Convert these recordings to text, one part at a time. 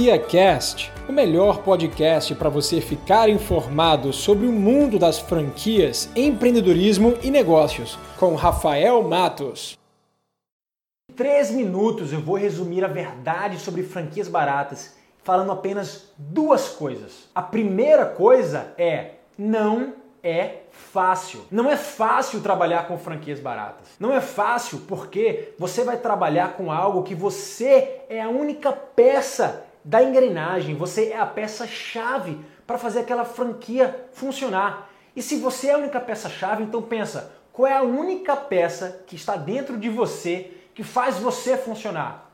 Cast, o melhor podcast para você ficar informado sobre o mundo das franquias, empreendedorismo e negócios, com Rafael Matos. Em três minutos eu vou resumir a verdade sobre franquias baratas, falando apenas duas coisas. A primeira coisa é não é fácil. Não é fácil trabalhar com franquias baratas. Não é fácil porque você vai trabalhar com algo que você é a única peça da engrenagem, você é a peça-chave para fazer aquela franquia funcionar. E se você é a única peça-chave, então pensa, qual é a única peça que está dentro de você que faz você funcionar?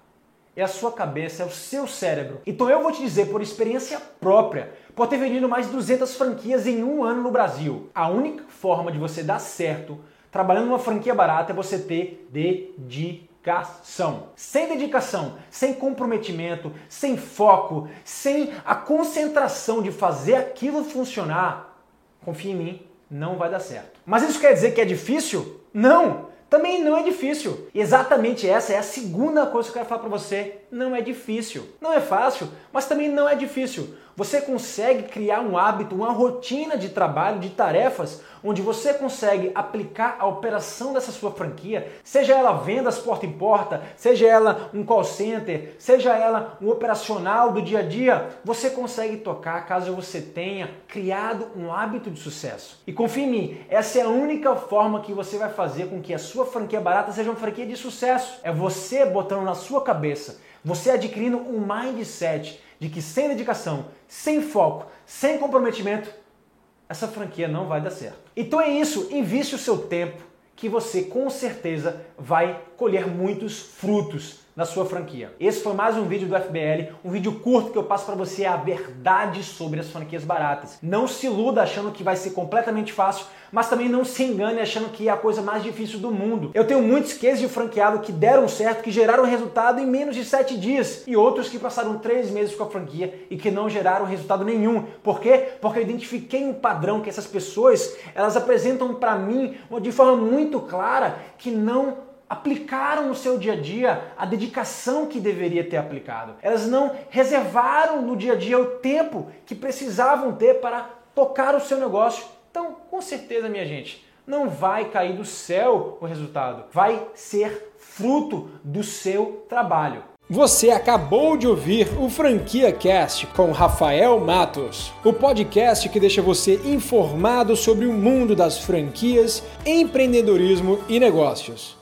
É a sua cabeça, é o seu cérebro. Então eu vou te dizer por experiência própria, por ter vendido mais de 200 franquias em um ano no Brasil. A única forma de você dar certo trabalhando numa franquia barata é você ter dedicação dedicação. Sem dedicação, sem comprometimento, sem foco, sem a concentração de fazer aquilo funcionar, confia em mim, não vai dar certo. Mas isso quer dizer que é difícil? Não! Também não é difícil. Exatamente essa é a segunda coisa que eu quero falar para você. Não é difícil. Não é fácil, mas também não é difícil. Você consegue criar um hábito, uma rotina de trabalho, de tarefas, onde você consegue aplicar a operação dessa sua franquia, seja ela vendas porta em porta, seja ela um call center, seja ela um operacional do dia a dia, você consegue tocar caso você tenha criado um hábito de sucesso. E confie em mim, essa é a única forma que você vai fazer com que a sua franquia barata seja uma franquia de sucesso. É você botando na sua cabeça, você adquirindo um mindset de que sem dedicação, sem foco, sem comprometimento, essa franquia não vai dar certo. Então é isso, investe o seu tempo que você com certeza vai colher muitos frutos na sua franquia. Esse foi mais um vídeo do FBL, um vídeo curto que eu passo para você a verdade sobre as franquias baratas. Não se iluda achando que vai ser completamente fácil, mas também não se engane achando que é a coisa mais difícil do mundo. Eu tenho muitos cases de franqueado que deram certo, que geraram resultado em menos de 7 dias, e outros que passaram 3 meses com a franquia e que não geraram resultado nenhum. Por quê? Porque eu identifiquei um padrão que essas pessoas, elas apresentam para mim de forma muito clara que não aplicaram no seu dia a dia a dedicação que deveria ter aplicado. Elas não reservaram no dia a dia o tempo que precisavam ter para tocar o seu negócio. Então, com certeza, minha gente, não vai cair do céu o resultado, vai ser fruto do seu trabalho. Você acabou de ouvir o Franquia Cast com Rafael Matos, o podcast que deixa você informado sobre o mundo das franquias, empreendedorismo e negócios.